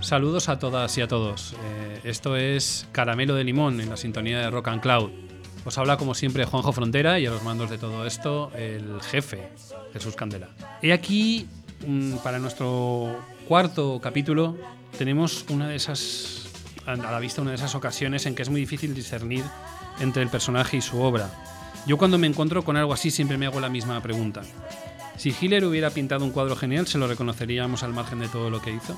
Saludos a todas y a todos. Eh, esto es Caramelo de Limón en la sintonía de Rock and Cloud. Os habla como siempre Juanjo Frontera y a los mandos de todo esto el jefe, Jesús Candela. Y aquí, mm, para nuestro cuarto capítulo, tenemos una de esas, a la vista una de esas ocasiones en que es muy difícil discernir entre el personaje y su obra. Yo cuando me encuentro con algo así siempre me hago la misma pregunta. Si Hitler hubiera pintado un cuadro genial, ¿se lo reconoceríamos al margen de todo lo que hizo?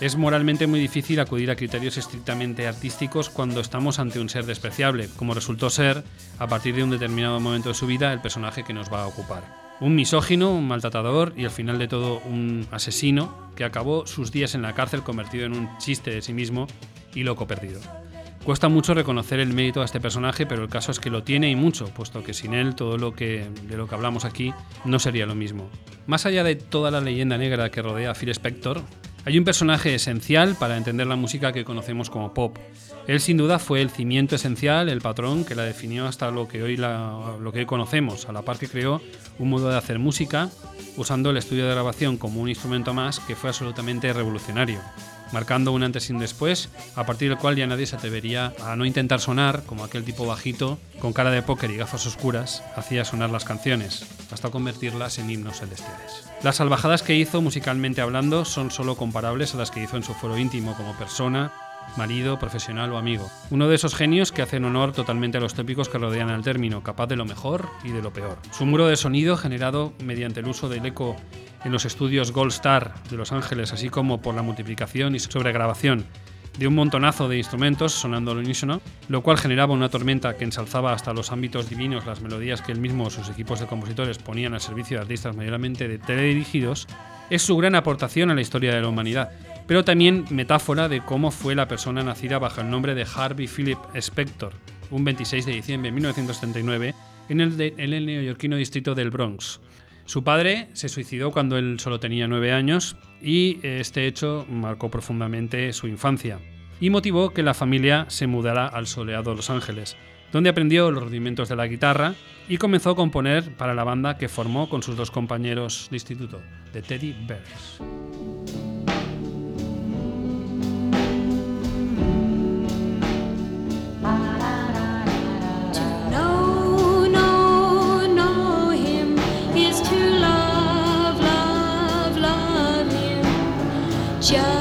Es moralmente muy difícil acudir a criterios estrictamente artísticos cuando estamos ante un ser despreciable, como resultó ser, a partir de un determinado momento de su vida, el personaje que nos va a ocupar. Un misógino, un maltratador y al final de todo un asesino que acabó sus días en la cárcel convertido en un chiste de sí mismo y loco perdido. Cuesta mucho reconocer el mérito a este personaje, pero el caso es que lo tiene y mucho, puesto que sin él todo lo que de lo que hablamos aquí no sería lo mismo. Más allá de toda la leyenda negra que rodea a Phil Spector, hay un personaje esencial para entender la música que conocemos como pop. Él sin duda fue el cimiento esencial, el patrón que la definió hasta lo que hoy, lo que hoy conocemos, a la par que creó un modo de hacer música usando el estudio de grabación como un instrumento más que fue absolutamente revolucionario, marcando un antes y un después, a partir del cual ya nadie se atrevería a no intentar sonar como aquel tipo bajito, con cara de póker y gafas oscuras, hacía sonar las canciones, hasta convertirlas en himnos celestiales. Las salvajadas que hizo musicalmente hablando son solo comparables a las que hizo en su foro íntimo como persona, marido, profesional o amigo. Uno de esos genios que hacen honor totalmente a los tópicos que rodean al término, capaz de lo mejor y de lo peor. Su muro de sonido, generado mediante el uso del eco en los estudios Gold Star de Los Ángeles, así como por la multiplicación y sobregrabación de un montonazo de instrumentos sonando al unísono, lo cual generaba una tormenta que ensalzaba hasta los ámbitos divinos las melodías que él mismo o sus equipos de compositores ponían al servicio de artistas mayormente de teledirigidos, es su gran aportación a la historia de la humanidad, pero también metáfora de cómo fue la persona nacida bajo el nombre de Harvey Philip Spector, un 26 de diciembre de 1939, en el, en el neoyorquino distrito del Bronx. Su padre se suicidó cuando él solo tenía nueve años y este hecho marcó profundamente su infancia y motivó que la familia se mudara al soleado Los Ángeles, donde aprendió los rudimentos de la guitarra y comenzó a componer para la banda que formó con sus dos compañeros de instituto, The Teddy Bears. show.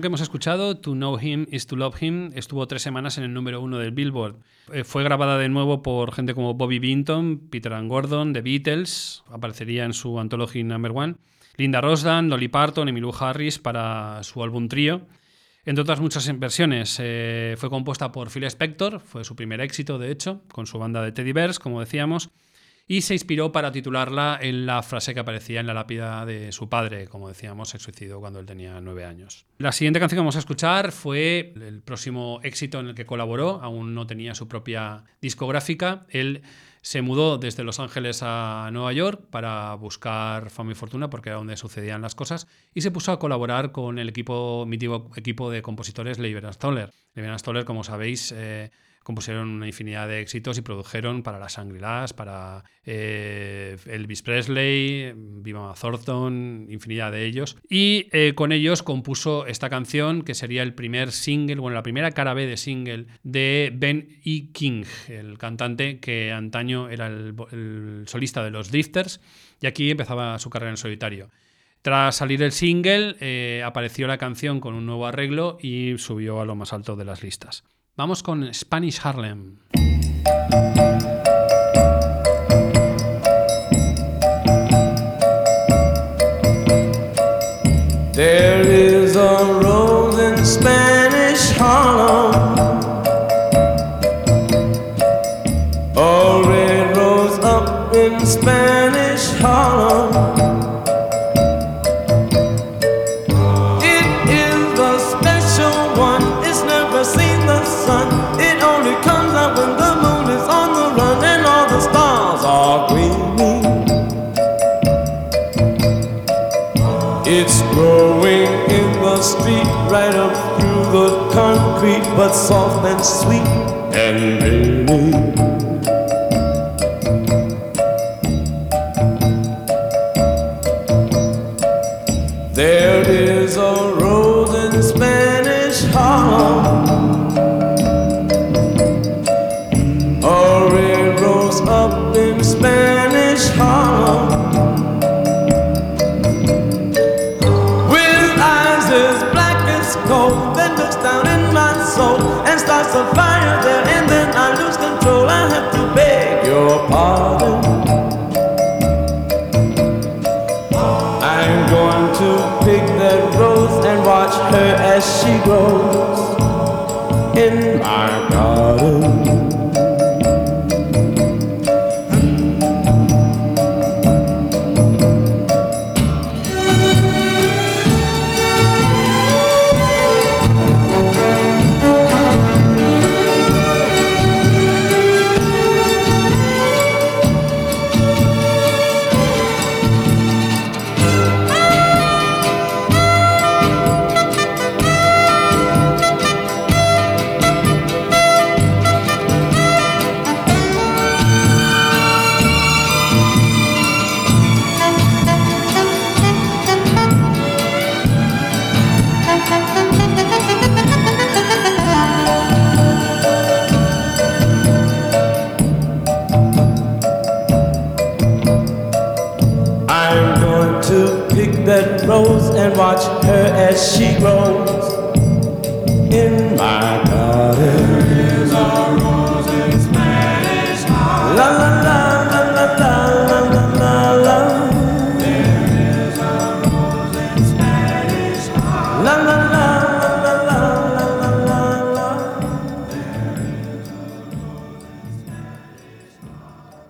Que hemos escuchado, To Know Him is to Love Him, estuvo tres semanas en el número uno del Billboard. Eh, fue grabada de nuevo por gente como Bobby Binton, Peter Ann Gordon, The Beatles, aparecería en su Anthology Number One, Linda Rosdan, Dolly Parton, Emmylou Harris para su álbum Trío. Entre otras muchas versiones, eh, fue compuesta por Phil Spector, fue su primer éxito de hecho, con su banda de Teddy Bears, como decíamos, y se inspiró para titularla en la frase que aparecía en la lápida de su padre, como decíamos, se suicidó cuando él tenía nueve años. La siguiente canción que vamos a escuchar fue el próximo éxito en el que colaboró, aún no tenía su propia discográfica. Él se mudó desde Los Ángeles a Nueva York para buscar fama y fortuna, porque era donde sucedían las cosas, y se puso a colaborar con el equipo, mítico equipo de compositores Leiber Stoller. Leiber Stoller, como sabéis, eh, compusieron una infinidad de éxitos y produjeron para las Shangri-Las, para eh, Elvis Presley, Viva Thornton, infinidad de ellos. Y eh, con ellos compuso esta canción que sería el primer single, bueno, la primera cara B de single de Ben E. King, el cantante que antaño era el, el solista de los Drifters y aquí empezaba su carrera en solitario. Tras salir el single, eh, apareció la canción con un nuevo arreglo y subió a lo más alto de las listas. Vamos con Spanish Harlem. But soft and sweet. And grow watch her as she grows.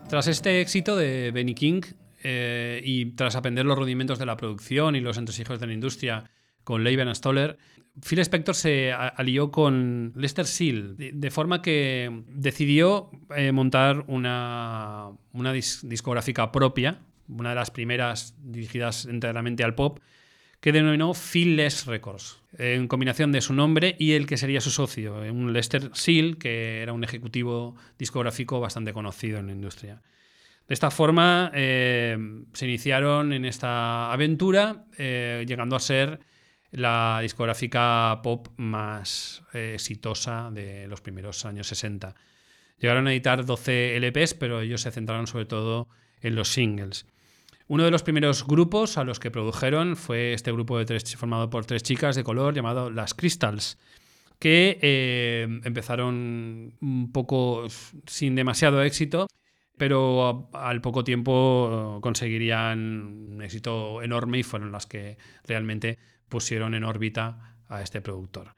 Tras este éxito de Benny King eh, y tras aprender los rudimentos de la producción y los entresijos de la industria con Leiben Stoller, Phil Spector se alió con Lester Seal, de, de forma que decidió eh, montar una, una dis- discográfica propia, una de las primeras dirigidas enteramente al pop, que denominó Phil-less Records, en combinación de su nombre y el que sería su socio, eh, un Lester Seal, que era un ejecutivo discográfico bastante conocido en la industria. De esta forma eh, se iniciaron en esta aventura, eh, llegando a ser la discográfica pop más eh, exitosa de los primeros años 60. Llegaron a editar 12 LPs, pero ellos se centraron sobre todo en los singles. Uno de los primeros grupos a los que produjeron fue este grupo de tres, formado por tres chicas de color llamado Las Crystals, que empezaron un poco sin demasiado éxito, pero al poco tiempo eh, conseguirían un éxito enorme y fueron las que realmente pusieron en órbita a este productor.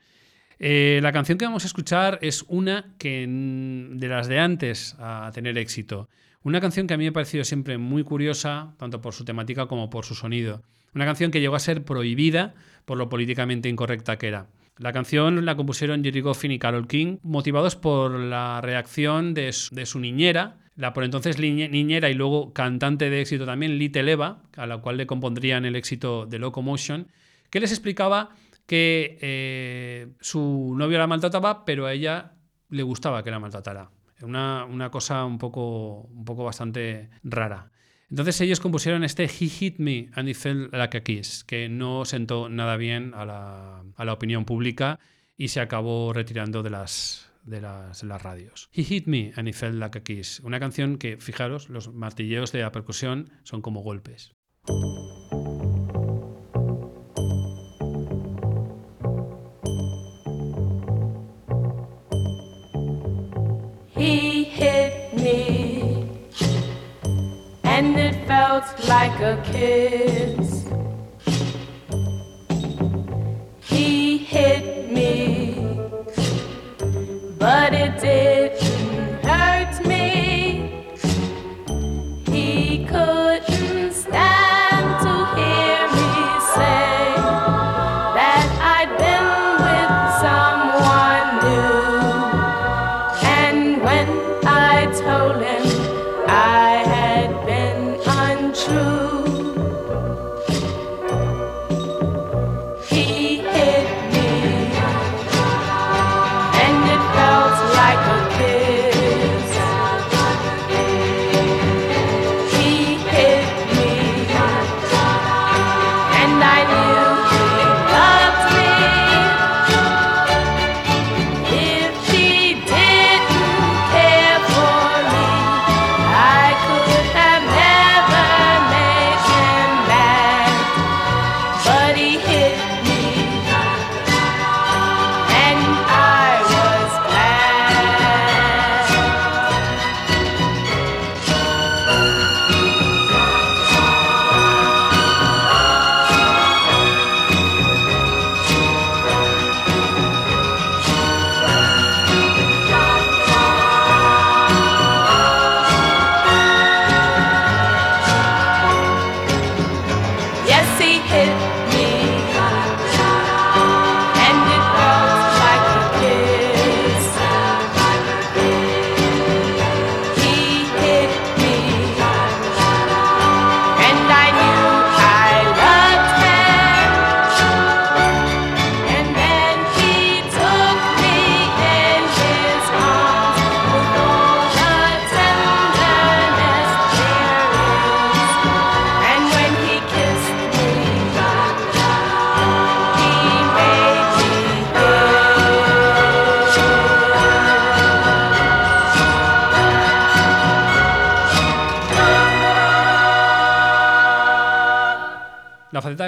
Eh, la canción que vamos a escuchar es una que de las de antes a tener éxito. Una canción que a mí me ha parecido siempre muy curiosa, tanto por su temática como por su sonido. Una canción que llegó a ser prohibida por lo políticamente incorrecta que era. La canción la compusieron Jerry Goffin y Carol King, motivados por la reacción de su niñera, la por entonces niñera y luego cantante de éxito también, Little Eva, a la cual le compondrían el éxito de Locomotion, que les explicaba que eh, su novio la maltrataba, pero a ella le gustaba que la maltratara. Una, una cosa un poco, un poco bastante rara. Entonces ellos compusieron este He Hit Me and It Felt Like a Kiss, que no sentó nada bien a la, a la opinión pública y se acabó retirando de las, de las, radios. He Hit Me and It Felt Like a Kiss, una canción que, fijaros, los martilleos de la percusión son como golpes. He hit me, and it felt like a kiss. But it didn't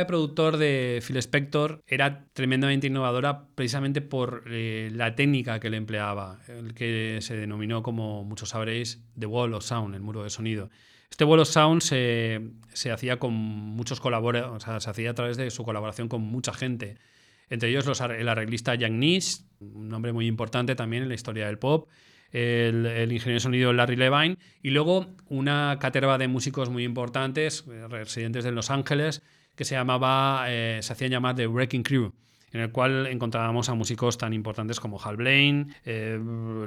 de productor de Phil Spector era tremendamente innovadora precisamente por eh, la técnica que le empleaba, el que se denominó, como muchos sabréis, The Wall of Sound, el muro de sonido. Este Wall of Sound se, se hacía con muchos colaboradores, o sea, se hacía a través de su colaboración con mucha gente. Entre ellos los el arreglista Jack Nish, un nombre muy importante también en la historia del pop, el, el ingeniero de sonido Larry Levine, y luego una caterva de músicos muy importantes, eh, residentes de Los Ángeles, que se llamaba, eh, se hacían llamar The Wrecking Crew, en el cual encontrábamos a músicos tan importantes como Hal Blaine, eh,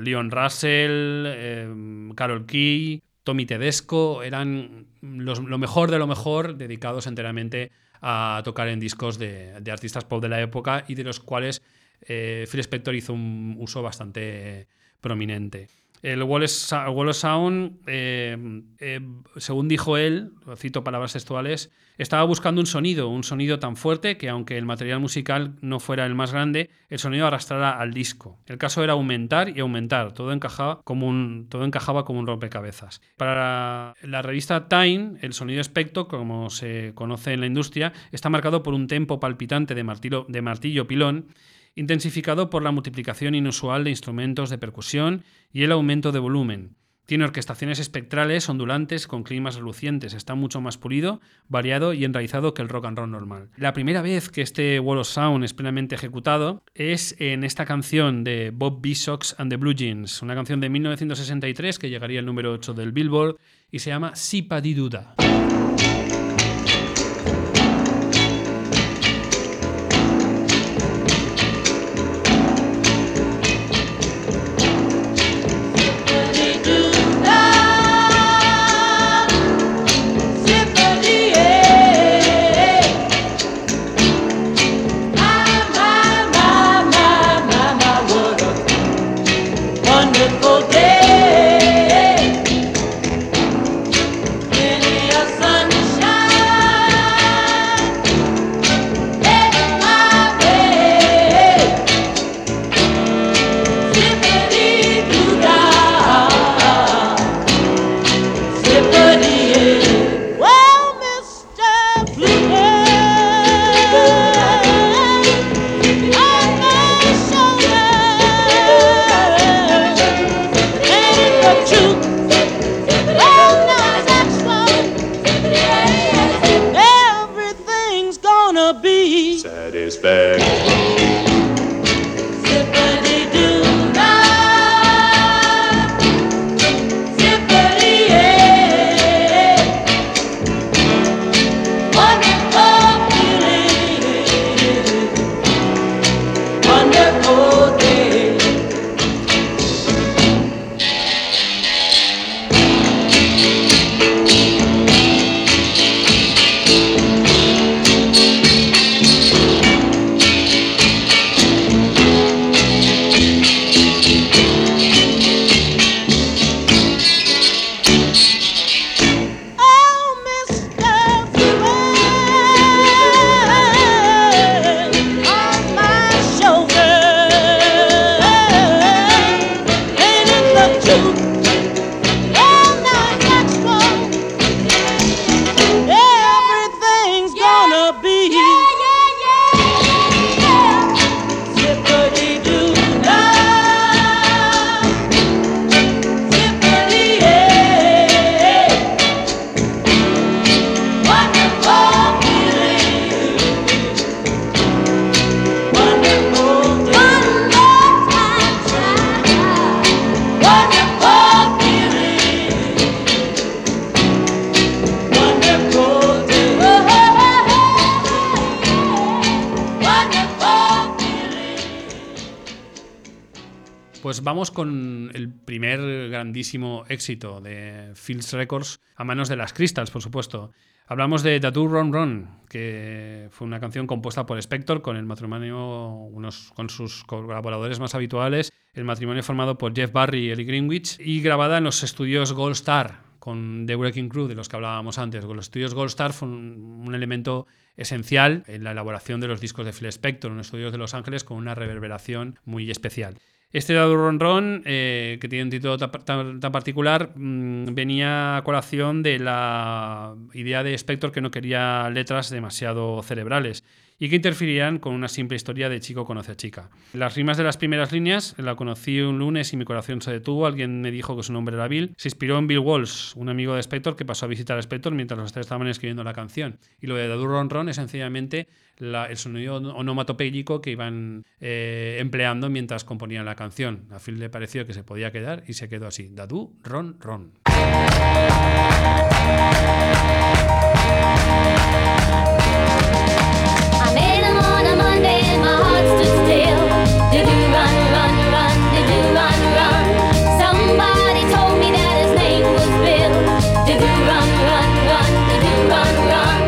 Leon Russell, eh, Carol Key, Tommy Tedesco, eran lo mejor de lo mejor dedicados enteramente a tocar en discos de, de artistas pop de la época y de los cuales eh, Phil Spector hizo un uso bastante prominente. El Wallace Sound, eh, eh, según dijo él, cito palabras textuales, estaba buscando un sonido, un sonido tan fuerte que aunque el material musical no fuera el más grande, el sonido arrastrara al disco. El caso era aumentar y aumentar, todo encajaba como un, todo encajaba como un rompecabezas. Para la revista Time, el sonido espectro, como se conoce en la industria, está marcado por un tempo palpitante de martillo, de martillo pilón intensificado por la multiplicación inusual de instrumentos de percusión y el aumento de volumen. Tiene orquestaciones espectrales, ondulantes, con climas relucientes. Está mucho más pulido, variado y enraizado que el rock and roll normal. La primera vez que este Wall of Sound es plenamente ejecutado es en esta canción de Bob B. Sox and the Blue Jeans, una canción de 1963 que llegaría al número 8 del Billboard y se llama Sipa di Duda. Vamos con el primer grandísimo éxito de Fields Records a manos de las Crystals, por supuesto. Hablamos de Tattoo Run Run, que fue una canción compuesta por Spector con el matrimonio, unos, con sus colaboradores más habituales, el matrimonio formado por Jeff Barry y Ellie Greenwich, y grabada en los estudios Gold Star con The Wrecking Crew, de los que hablábamos antes. Con los estudios Gold Star fue un, un elemento esencial en la elaboración de los discos de Phil Spector, en estudios de Los Ángeles con una reverberación muy especial. Este Ron Ron, eh, que tiene un título tan, tan- tan particular, mm, venía a colación de la idea de Spector que no quería letras demasiado cerebrales y que interferirían con una simple historia de chico conoce a chica. Las rimas de las primeras líneas, la conocí un lunes y mi corazón se detuvo, alguien me dijo que su nombre era Bill, se inspiró en Bill Walsh, un amigo de Spector que pasó a visitar a Spector mientras los tres estaban escribiendo la canción. Y lo de Dadu Ron Ron es sencillamente la- el sonido onomatopéyico que iban eh, empleando mientras componían la canción. A Phil le pareció que se podía quedar y se quedó así. Dadu Ron Ron. Run, run run? Did you run run? Somebody told me that his name was Bill. Did you run, run? Did you run, run?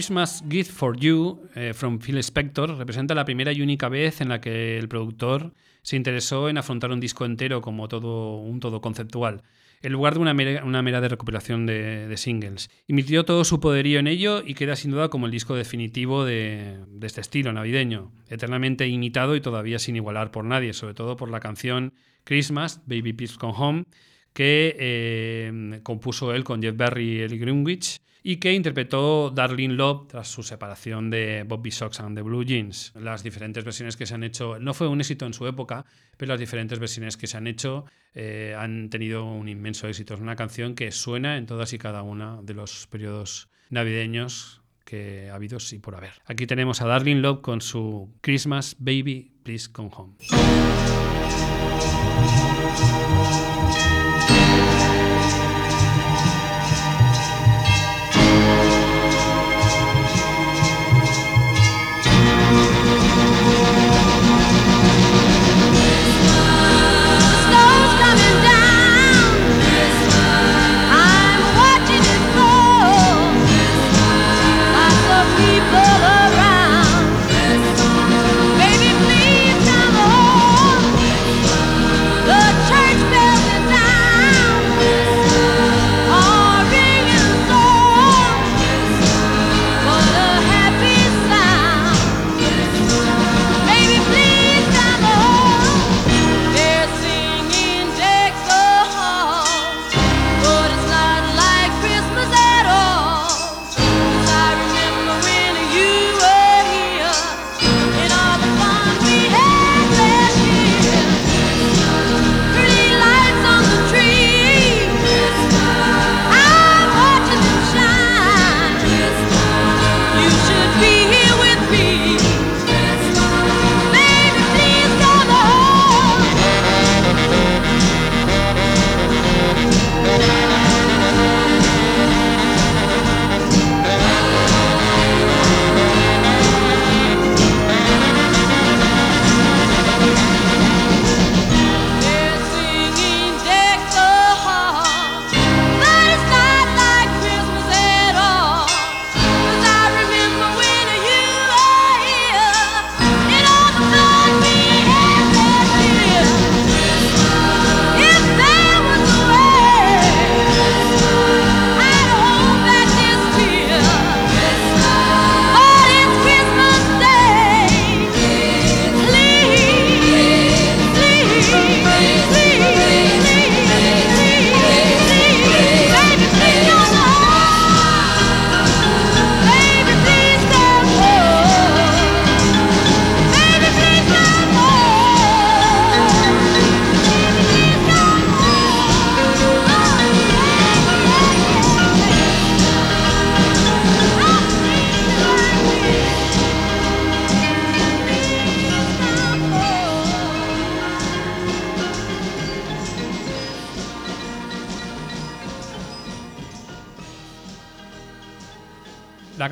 Christmas Gift for You eh, from Phil Spector representa la primera y única vez en la que el productor se interesó en afrontar un disco entero como todo un todo conceptual, en lugar de una mera, una mera de recuperación de, singles. Invirtió todo su poderío en ello y queda sin duda como el disco definitivo de, este estilo navideño, eternamente imitado y todavía sin igualar por nadie, sobre todo por la canción Christmas, Baby Please Come Home, que eh, compuso él con Jeff Berry y Ellie Greenwich y que interpretó Darlene Love tras su separación de Bobby Sox and the Blue Jeans. Las diferentes versiones que se han hecho, no fue un éxito en su época, pero las diferentes versiones que se han hecho eh, han tenido un inmenso éxito. Es una canción que suena en todas y cada una de los periodos navideños que ha habido y por haber. Aquí tenemos a Darlene Love con su Christmas Baby Please Come Home.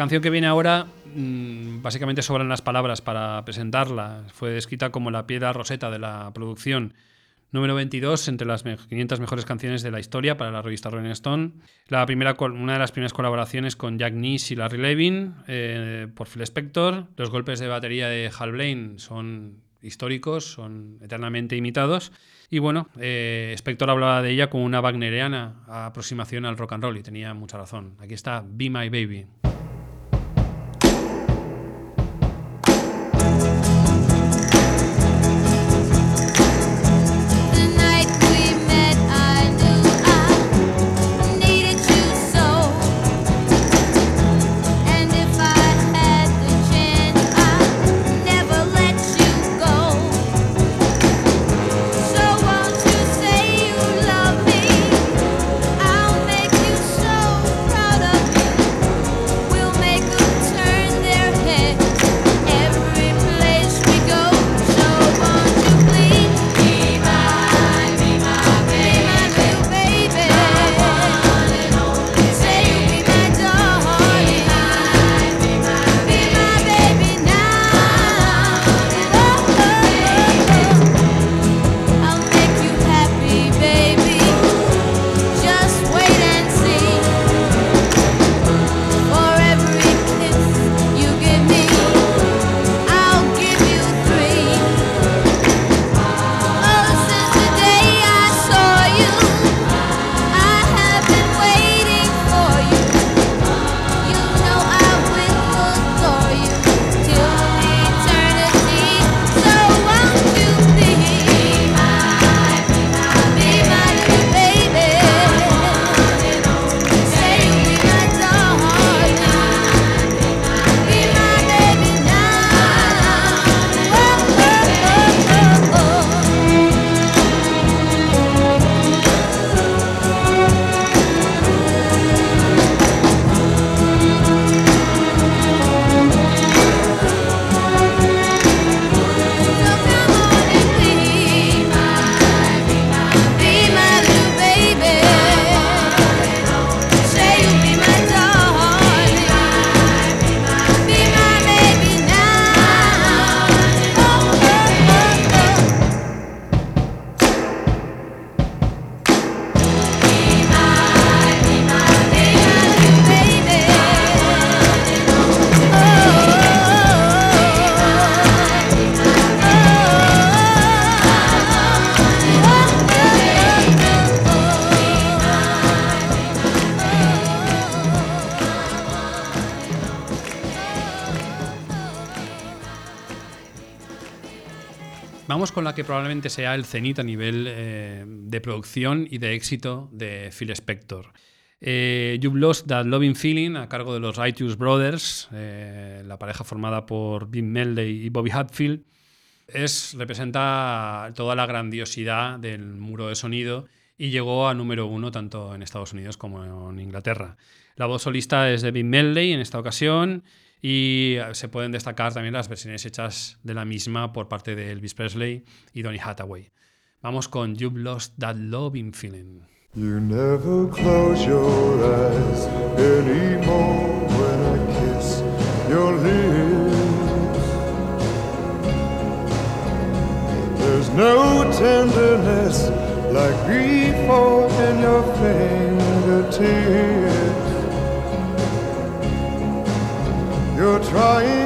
Canción que viene ahora, mm, básicamente sobran las palabras para presentarla. Fue descrita como la piedra roseta de la producción. Número 22 entre las me- 500 mejores canciones de la historia para la revista Rolling Stone. La primera, una de las primeras colaboraciones con Jack Nish y Larry Levin eh, por Phil Spector. Los golpes de batería de Hal Blaine son históricos, son eternamente imitados. Y bueno, eh, Spector hablaba de ella como una wagneriana aproximación al rock and roll y tenía mucha razón. Aquí está Be My Baby. Con la que probablemente sea el cenit a nivel eh, de producción y de éxito de Phil Spector. Eh, You've Lost That Loving Feeling a cargo de los Righteous Brothers, eh, la pareja formada por Bill Medley y Bobby Hatfield, es, representa toda la grandiosidad del muro de sonido y llegó a número uno tanto en Estados Unidos como en Inglaterra. La voz solista es de Bill Medley en esta ocasión y eh, se pueden destacar también las versiones hechas de la misma por parte de Elvis Presley y Donny Hathaway. Vamos con You've Lost That Loving Feeling. You never close your eyes anymore when I kiss your lips. There's no tenderness like before in your fingertips. crying.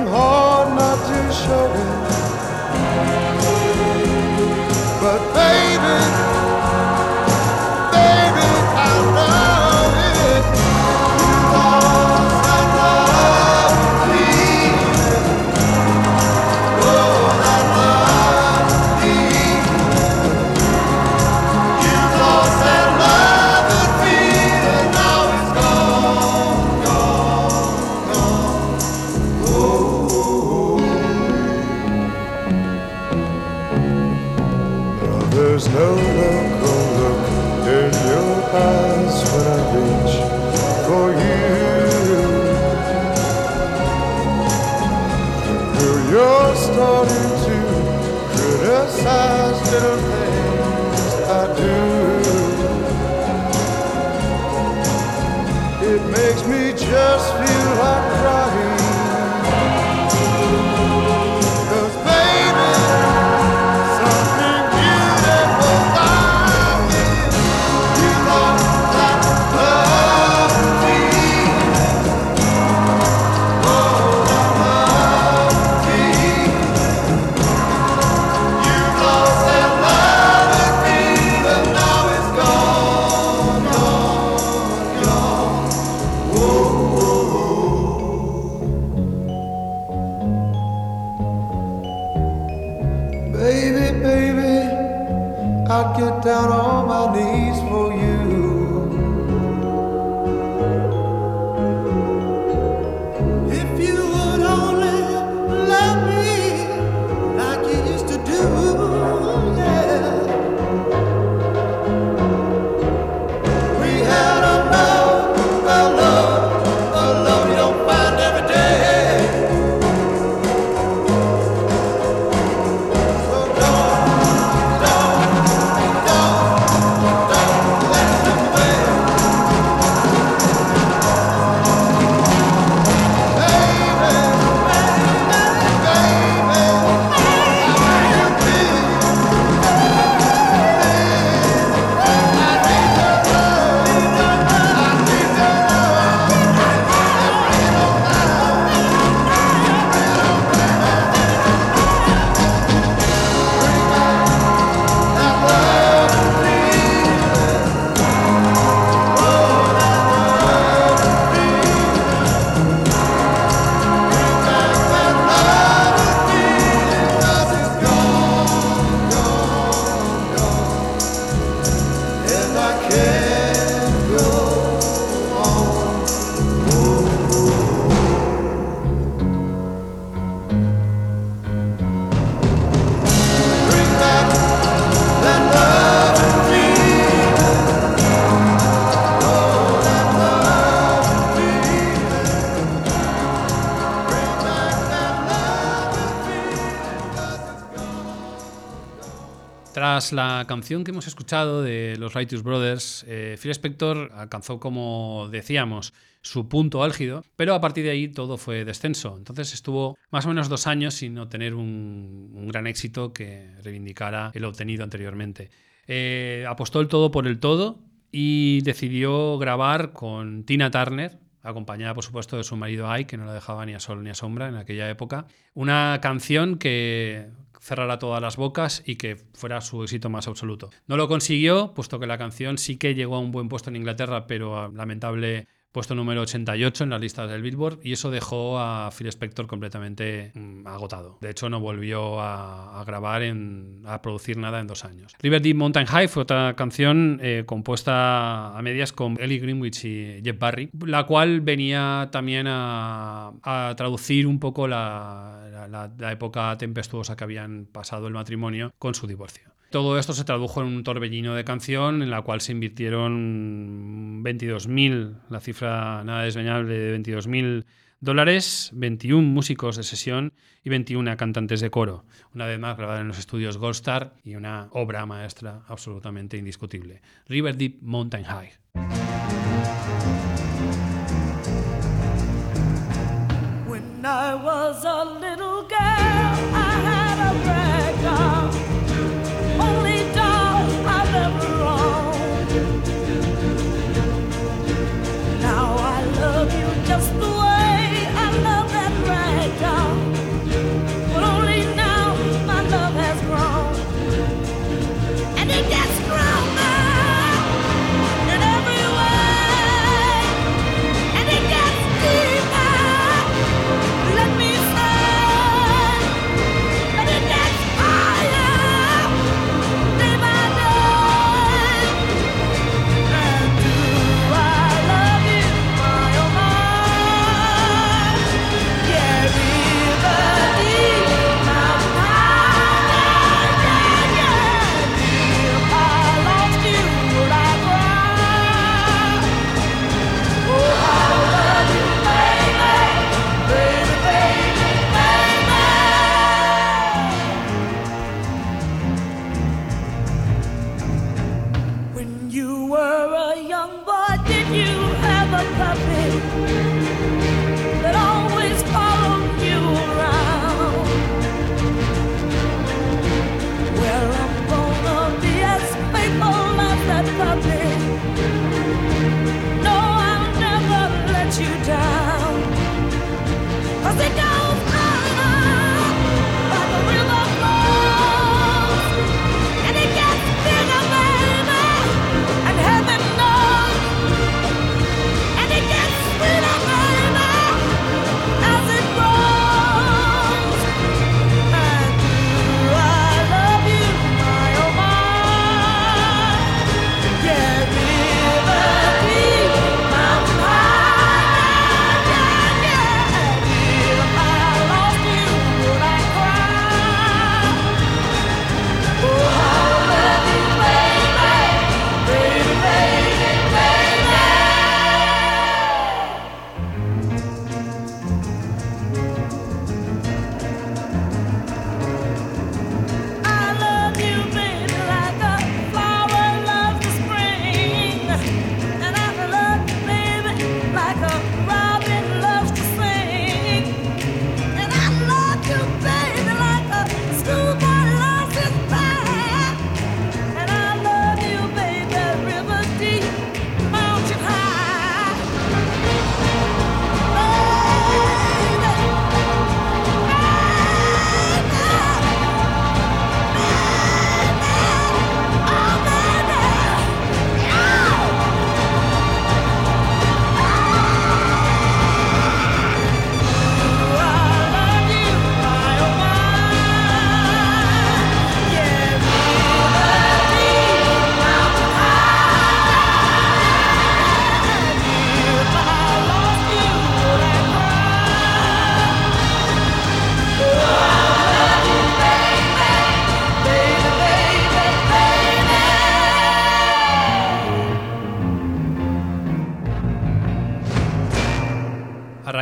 La canción que hemos escuchado de los Righteous Brothers, eh, Phil Spector alcanzó, como decíamos, su punto álgido, pero a partir de ahí todo fue descenso. Entonces estuvo más o menos dos años sin obtener un, un gran éxito que reivindicara el obtenido anteriormente. Eh, apostó el todo por el todo y decidió grabar con Tina Turner, acompañada por supuesto de su marido Ike, que no la dejaba ni a sol ni a sombra en aquella época, una canción que cerrara todas las bocas y que fuera su éxito más absoluto. No lo consiguió, puesto que la canción sí que llegó a un buen puesto en Inglaterra, pero a lamentable puesto número 88 en las listas del Billboard y eso dejó a Phil Spector completamente mm, agotado. De hecho, no volvió a, grabar, en, a producir nada en dos años. River Deep Mountain High fue otra canción eh, compuesta a medias con Ellie Greenwich y Jeff Barry, la cual venía también a, traducir un poco la- la- la época tempestuosa que habían pasado el matrimonio con su divorcio. Todo esto se tradujo en un torbellino de canción en la cual se invirtieron 22.000, la cifra nada desdeñable de 22.000 dólares, 21 músicos de sesión y 21 cantantes de coro. Una vez más grabada en los estudios Gold Star y una obra maestra absolutamente indiscutible. River Deep Mountain High.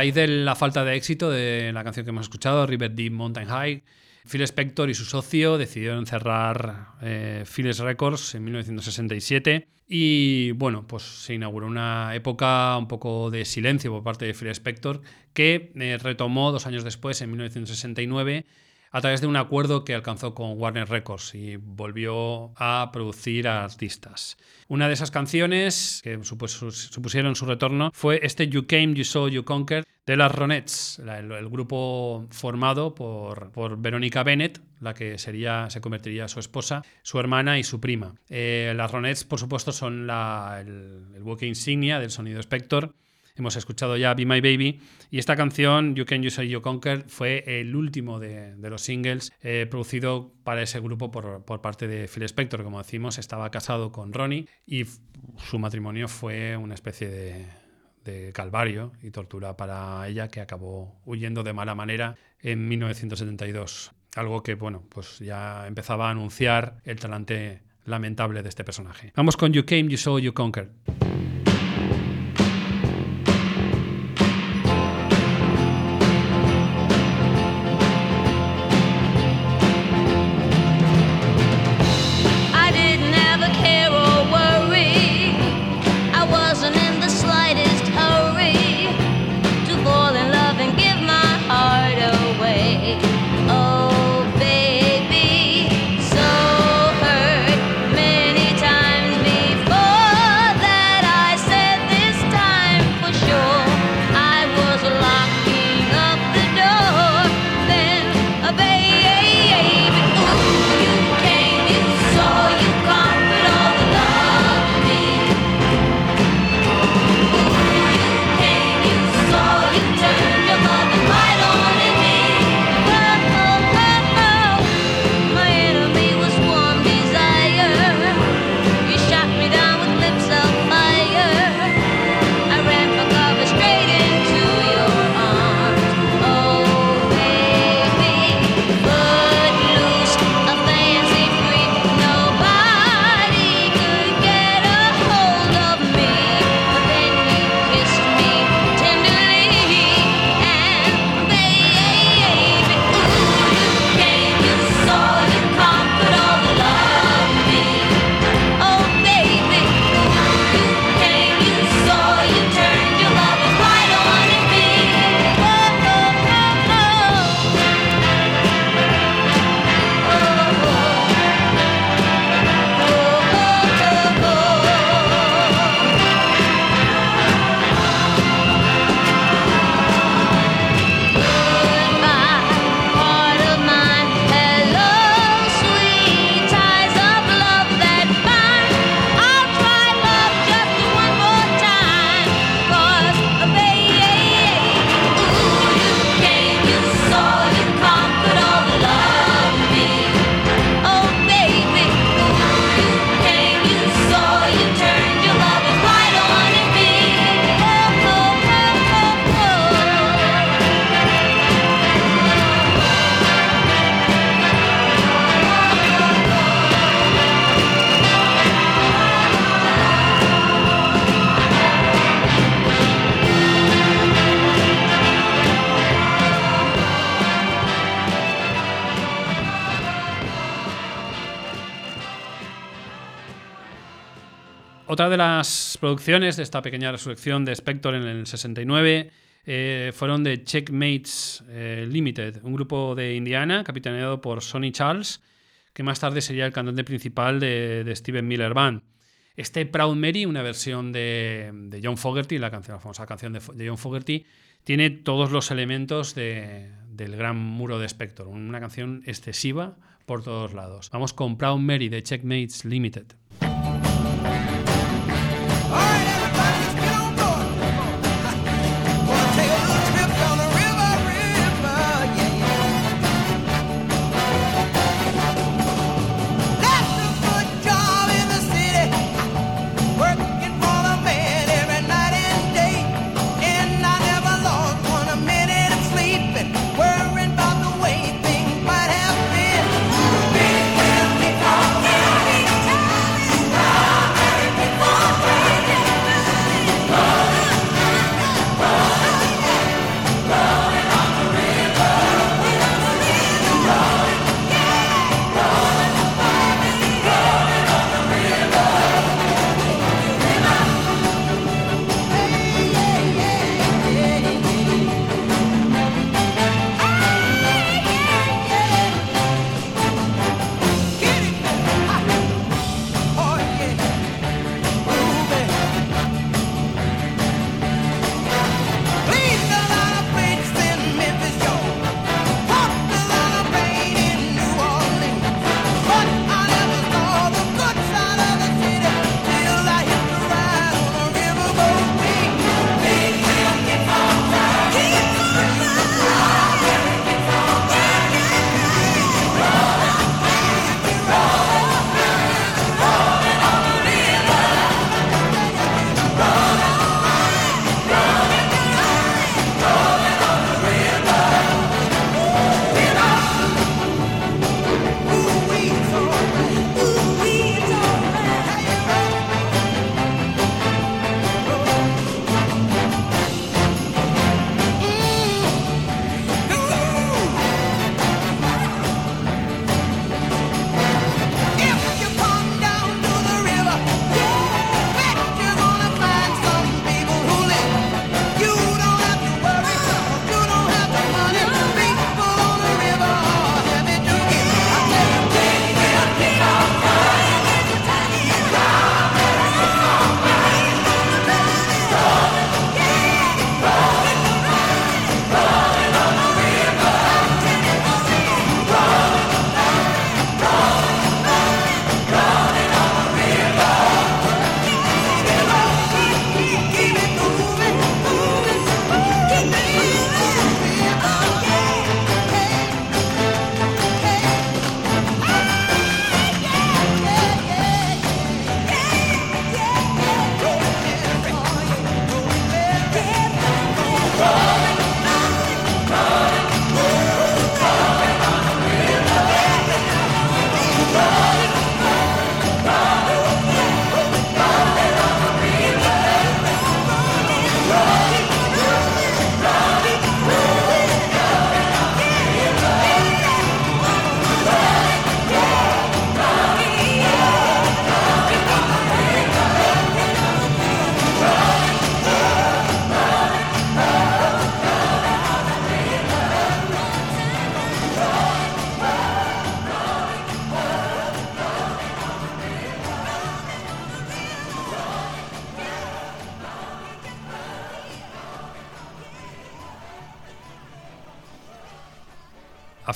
Raíz de la falta de éxito de la canción que hemos escuchado, River Deep Mountain High, Phil Spector y su socio decidieron cerrar eh, Philips Records en 1967 y bueno, pues se inauguró una época un poco de silencio por parte de Phil Spector que eh, retomó dos años después, en 1969, a través de un acuerdo que alcanzó con Warner Records y volvió a producir a artistas. Una de esas canciones que supus- supusieron su retorno fue este You Came, You Saw, You Conquered de las Ronettes, el, grupo formado por, por Verónica Bennett, la que sería, se convertiría en su esposa, su hermana y su prima. Eh, las Ronettes, por supuesto, son el, el buque insignia del sonido Spector Hemos escuchado ya Be My Baby y esta canción, You Can You Say You Conquer, fue el último de, de los singles eh, producido para ese grupo por, por parte de Phil Spector. Como decimos, estaba casado con Ronnie y su matrimonio fue una especie de, de calvario y tortura para ella que acabó huyendo de mala manera en 1972. Algo que, bueno, pues ya empezaba a anunciar el talante lamentable de este personaje. Vamos con You Came, You Saw, You Conquered. Otra de las producciones de esta pequeña resurrección de Spector en el 69 eh, fueron de Checkmates eh, Limited, un grupo de Indiana capitaneado por Sonny Charles, que más tarde sería el cantante principal de, de Steven Miller Band. Este Proud Mary, una versión de, John Fogerty, la, famosa canción de, de John Fogerty, tiene todos los elementos de- del gran muro de Spector, una canción excesiva por todos lados. Vamos con Proud Mary de Checkmates Limited.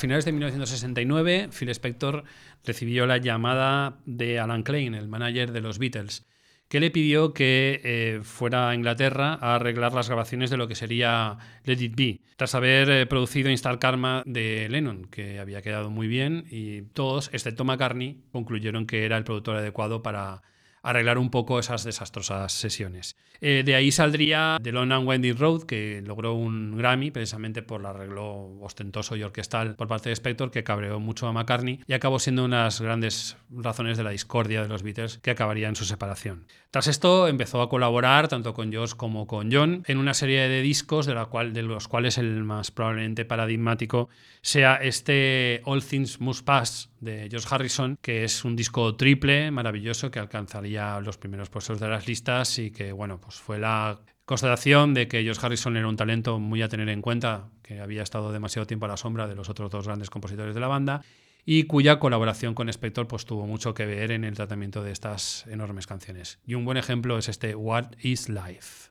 Finales de 1969, Phil Spector recibió la llamada de Alan Klein, el manager de los Beatles, que le pidió que eh, fuera a Inglaterra a arreglar las grabaciones de lo que sería Let It Be, tras haber eh, producido Instant Karma de Lennon, que había quedado muy bien, y todos, excepto McCartney, concluyeron que era el productor adecuado para arreglar un poco esas desastrosas sesiones. Eh, de ahí saldría The Long and Winding Road, que logró un Grammy precisamente por el arreglo ostentoso y orquestal por parte de Spector, que cabreó mucho a McCartney y acabó siendo unas grandes razones de la discordia de los Beatles que acabaría en su separación. Tras esto empezó a colaborar tanto con Josh como con John en una serie de discos de, de los cuales el más probablemente paradigmático sea este All Things Must Pass de George Harrison, que es un disco triple maravilloso que alcanzaría los primeros puestos de las listas y que, bueno, pues fue la constatación de que George Harrison era un talento muy a tener en cuenta, que había estado demasiado tiempo a la sombra de los otros dos grandes compositores de la banda y cuya colaboración con Spector pues, tuvo mucho que ver en el tratamiento de estas enormes canciones. Y un buen ejemplo es este What is Life.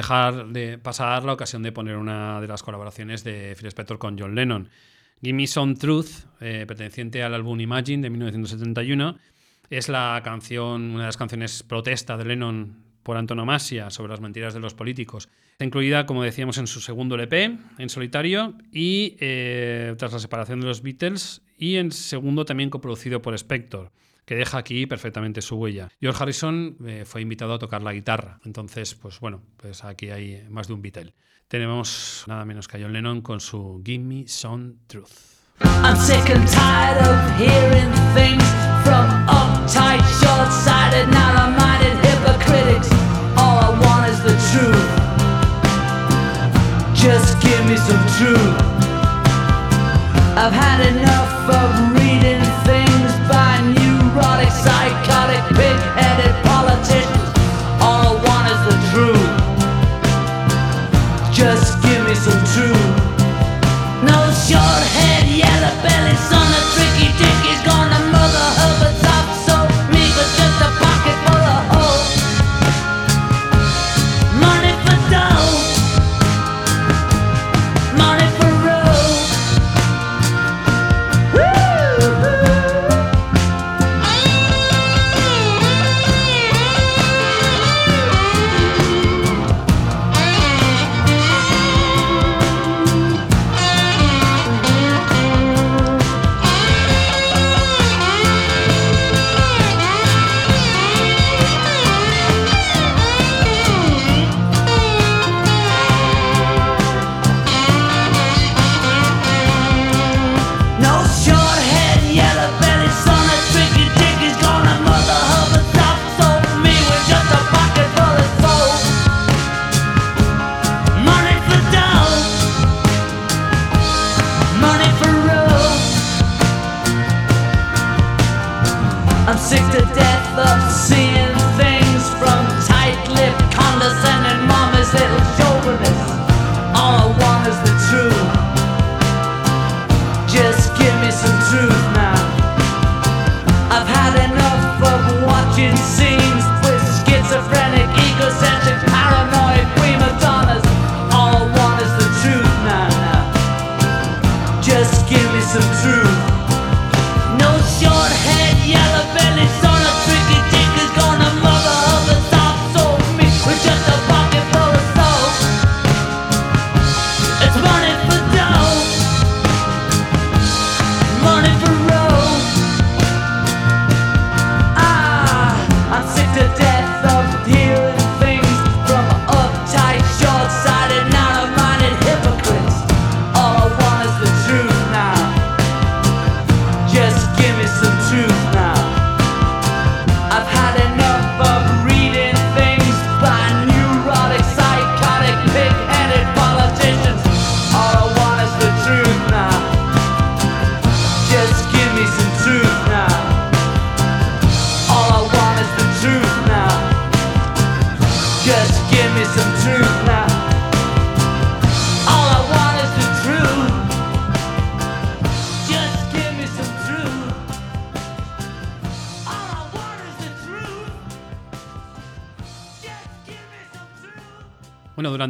Dejar de pasar la ocasión de poner una de las colaboraciones de Phil Spector con John Lennon. Give Me Some Truth, eh, perteneciente al álbum Imagine de 1971, es la canción, una de las canciones protesta de Lennon por antonomasia sobre las mentiras de los políticos. Está incluida, como decíamos, en su segundo LP, en solitario, y eh, tras la separación de los Beatles, y en segundo también coproducido por Spector, que deja aquí perfectamente su huella. George Harrison eh, fue invitado a tocar la guitarra, entonces, pues bueno, pues aquí hay más de un Beatle. Tenemos nada menos que a John Lennon con su Give Me Some Truth. I'm sick and tired of hearing things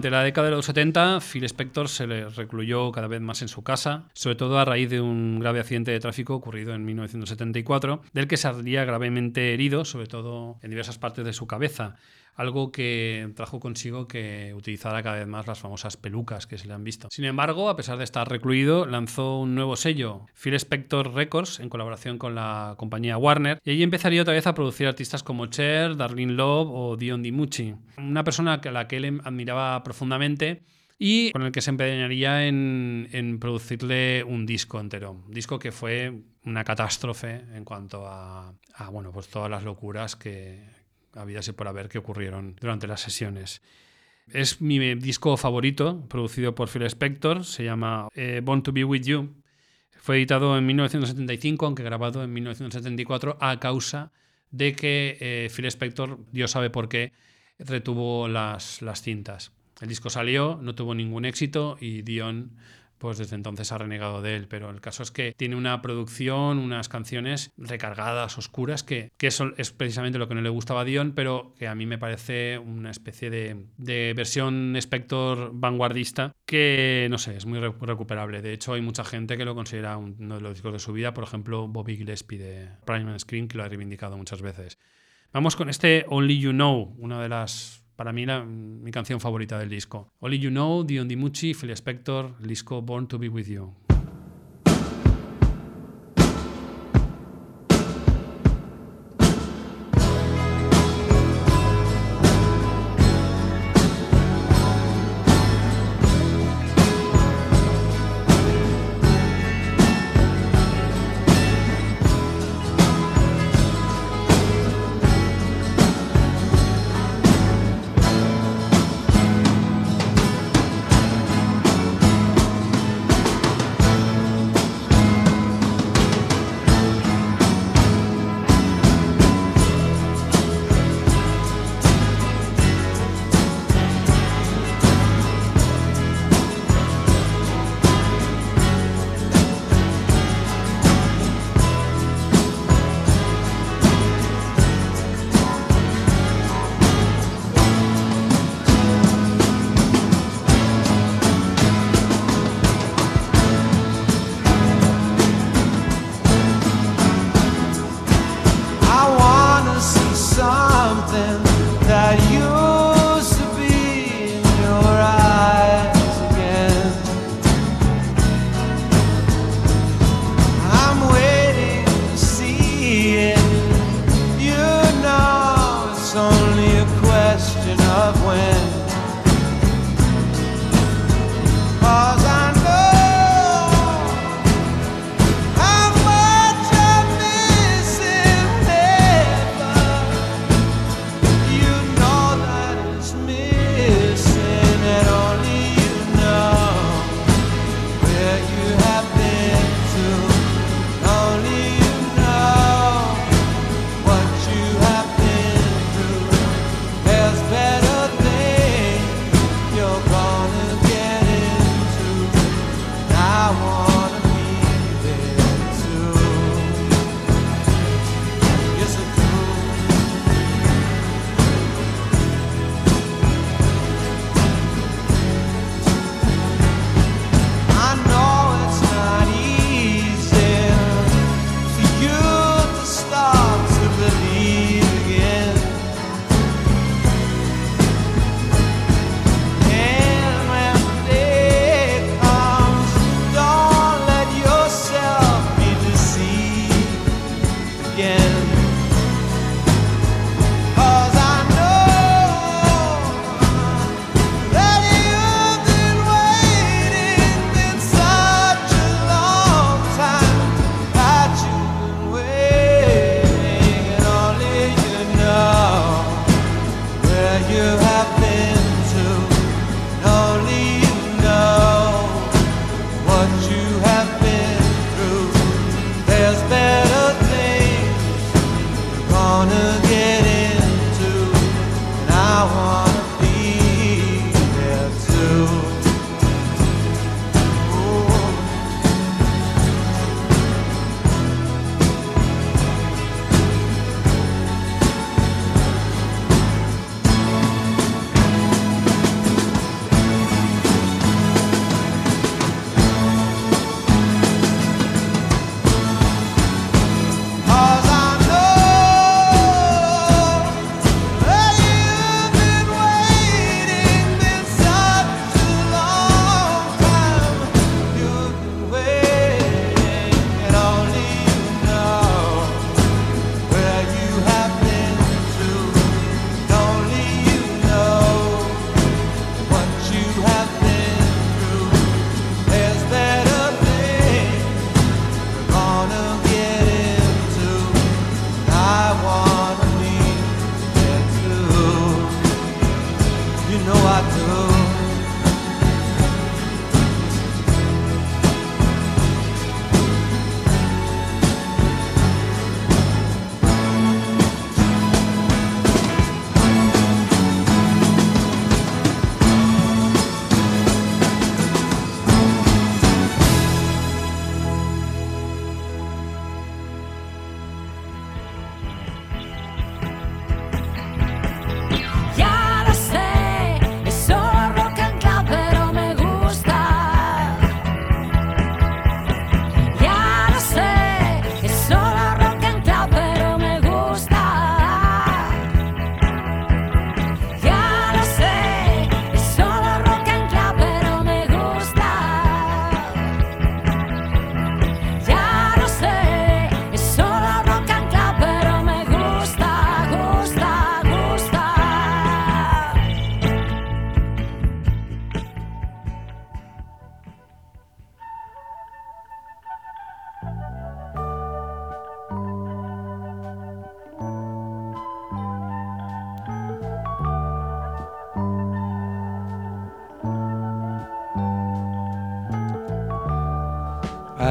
durante la década de los 70, Phil Spector se le recluyó cada vez más en su casa, sobre todo a raíz de un grave accidente de tráfico ocurrido en 1974, del que salía gravemente herido, sobre todo en diversas partes de su cabeza, algo que trajo consigo que utilizara cada vez más las famosas pelucas que se le han visto. Sin embargo, a pesar de estar recluido, lanzó un nuevo sello, Phil Spector Records, en colaboración con la compañía Warner, y allí empezaría otra vez a producir artistas como Cher, Darlene Love o Dion DiMucci, una persona a la que él admiraba profundamente y con el que se empeñaría en, producirle un disco entero. Disco que fue una catástrofe en cuanto a, a, bueno, pues todas las locuras que había por haber que ocurrieron durante las sesiones. Es mi disco favorito, producido por Phil Spector, se llama eh, Born to Be With You. Fue editado en 1975, aunque grabado en 1974, a causa de que eh, Phil Spector, Dios sabe por qué, retuvo las, las cintas. El disco salió, no tuvo ningún éxito y Dion pues desde entonces ha renegado de él. Pero el caso es que tiene una producción, unas canciones recargadas, oscuras, que, que eso es precisamente lo que no le gustaba a Dion, pero que a mí me parece una especie de, de versión Spector vanguardista que, no sé, es muy re- recuperable. De hecho, hay mucha gente que lo considera un- uno de los discos de su vida, por ejemplo, Bobby Gillespie de Prime and Screen, que lo ha reivindicado muchas veces. Vamos con este Only You Know, una de las, para mí, la- mi canción favorita del disco. Only You Know, Dion DiMucci, Phil Spector, el disco Born to Be With You.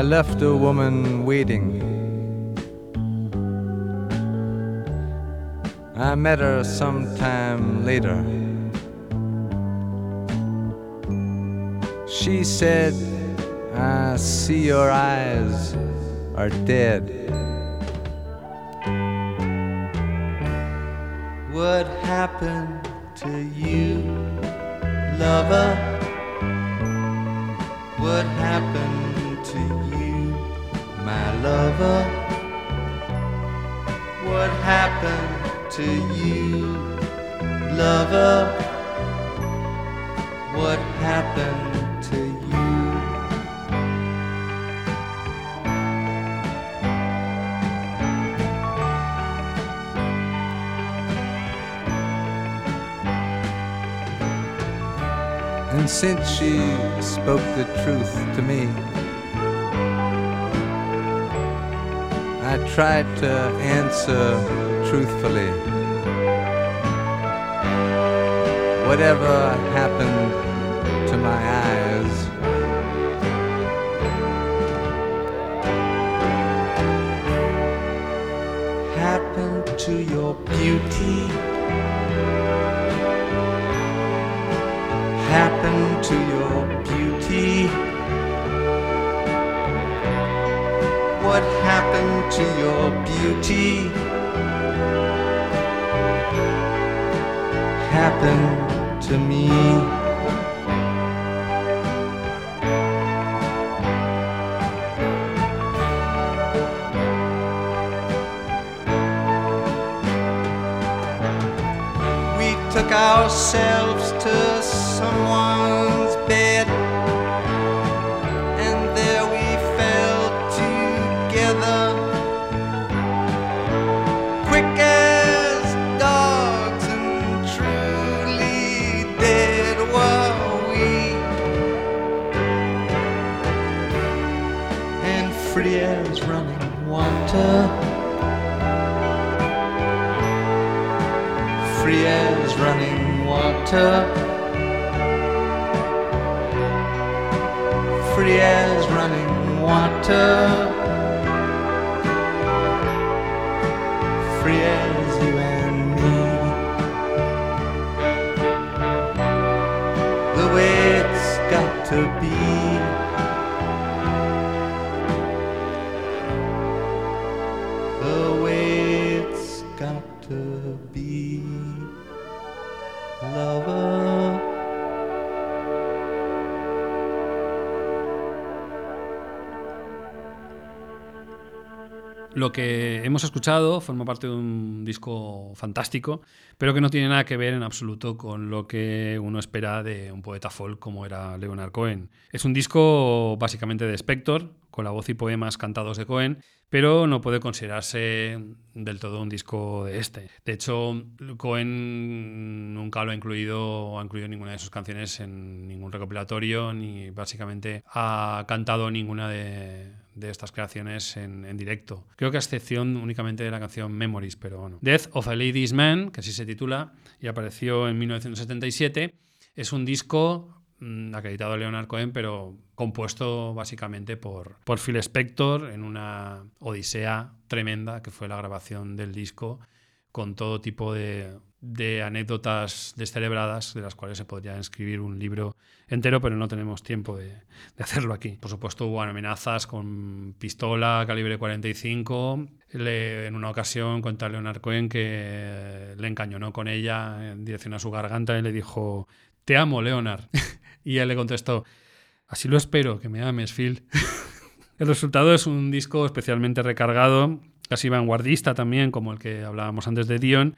Left a woman waiting. I met her sometime later. She said, I see your eyes are dead. I tried to answer truthfully. Whatever happened to my eyes? Happened to your beauty? Happened to your beauty? Happened to your beauty? Happened to me. We took ourselves escuchado forma parte de un disco fantástico, pero que no tiene nada que ver en absoluto con lo que uno espera de un poeta folk como era Leonard Cohen. Es un disco básicamente de Spector, con la voz y poemas cantados de Cohen, pero no puede considerarse del todo un disco de este. De hecho, Cohen nunca lo ha incluido ha incluido ninguna de sus canciones en ningún recopilatorio, ni básicamente ha cantado ninguna de, de estas creaciones en, en directo. Creo que a excepción únicamente de la canción Memories, pero bueno. Death of a Ladies Man, que así se titula, y apareció en 1977, es un disco mm, acreditado a Leonard Cohen, pero compuesto básicamente por, por Phil Spector en una odisea tremenda que fue la grabación del disco con todo tipo de, de anécdotas descerebradas de las cuales se podría escribir un libro entero, pero no tenemos tiempo de, hacerlo aquí. Por supuesto hubo amenazas con pistola calibre 45. Le- en una ocasión cuenta Leonard Cohen que le encañonó con ella en dirección a su garganta y le dijo, te amo, Leonard. y él le contestó, así lo espero, que me ames, Phil. El resultado es un disco especialmente recargado, casi vanguardista también, como el que hablábamos antes de Dion.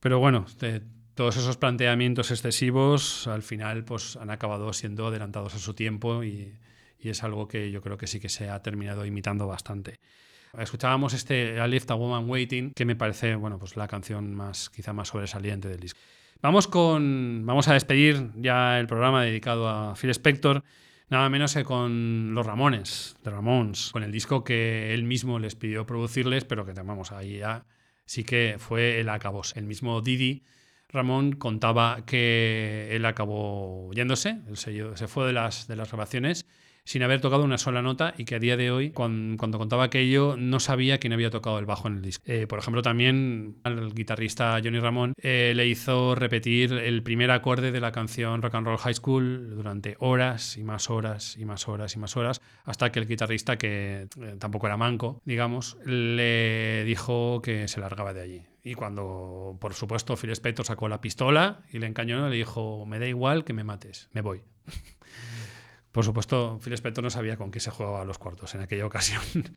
Pero bueno, de todos esos planteamientos excesivos al final pues, han acabado siendo adelantados a su tiempo y, es algo que yo creo que sí que se ha terminado imitando bastante. Escuchábamos este I Left a Woman Waiting, que me parece bueno, pues la canción más, quizá más sobresaliente del disco. Vamos, con, vamos a despedir ya el programa dedicado a Phil Spector, nada menos que con los Ramones, The Ramones, con el disco que él mismo les pidió producirles, pero que vamos, ahí ya sí que fue el acabos. El mismo Didi Ramón contaba que él acabó yéndose, se, se fue de las, de las grabaciones sin haber tocado una sola nota y que a día de hoy, cuan- cuando, contaba aquello, no sabía quién había tocado el bajo en el disco. Eh, por ejemplo, también al guitarrista Johnny Ramón eh, le hizo repetir el primer acorde de la canción Rock and Roll High School durante horas y más horas y más horas y más horas, hasta que el guitarrista, que eh, tampoco era manco, digamos, le dijo que se largaba de allí. Y cuando, por supuesto, Phil Spector sacó la pistola y le encañonó, le dijo, me da igual que me mates, me voy. Por supuesto, Phil Spector no sabía con qué se jugaba los cuartos en aquella ocasión.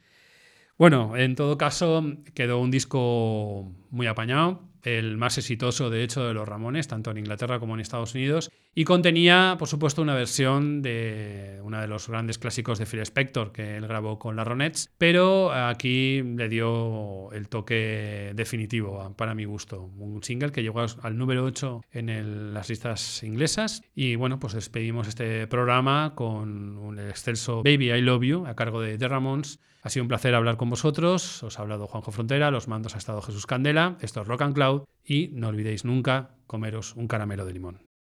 Bueno, en todo caso, quedó un disco muy apañado, el más exitoso, de hecho, de los Ramones, tanto en Inglaterra como en Estados Unidos, y contenía, por supuesto, una versión de uno de los grandes clásicos de Phil Spector que él grabó con las Ronettes, pero aquí le dio el toque definitivo, para mi gusto. Un single que llegó al número 8 en las listas inglesas, y bueno, pues despedimos este programa con un excelso Baby I Love You a cargo de The Ramones. Ha sido un placer hablar con vosotros. Os ha hablado Juanjo Frontera, los mandos ha estado Jesús Candela. Esto es Rock and Cloud y no olvidéis nunca comeros un caramelo de limón.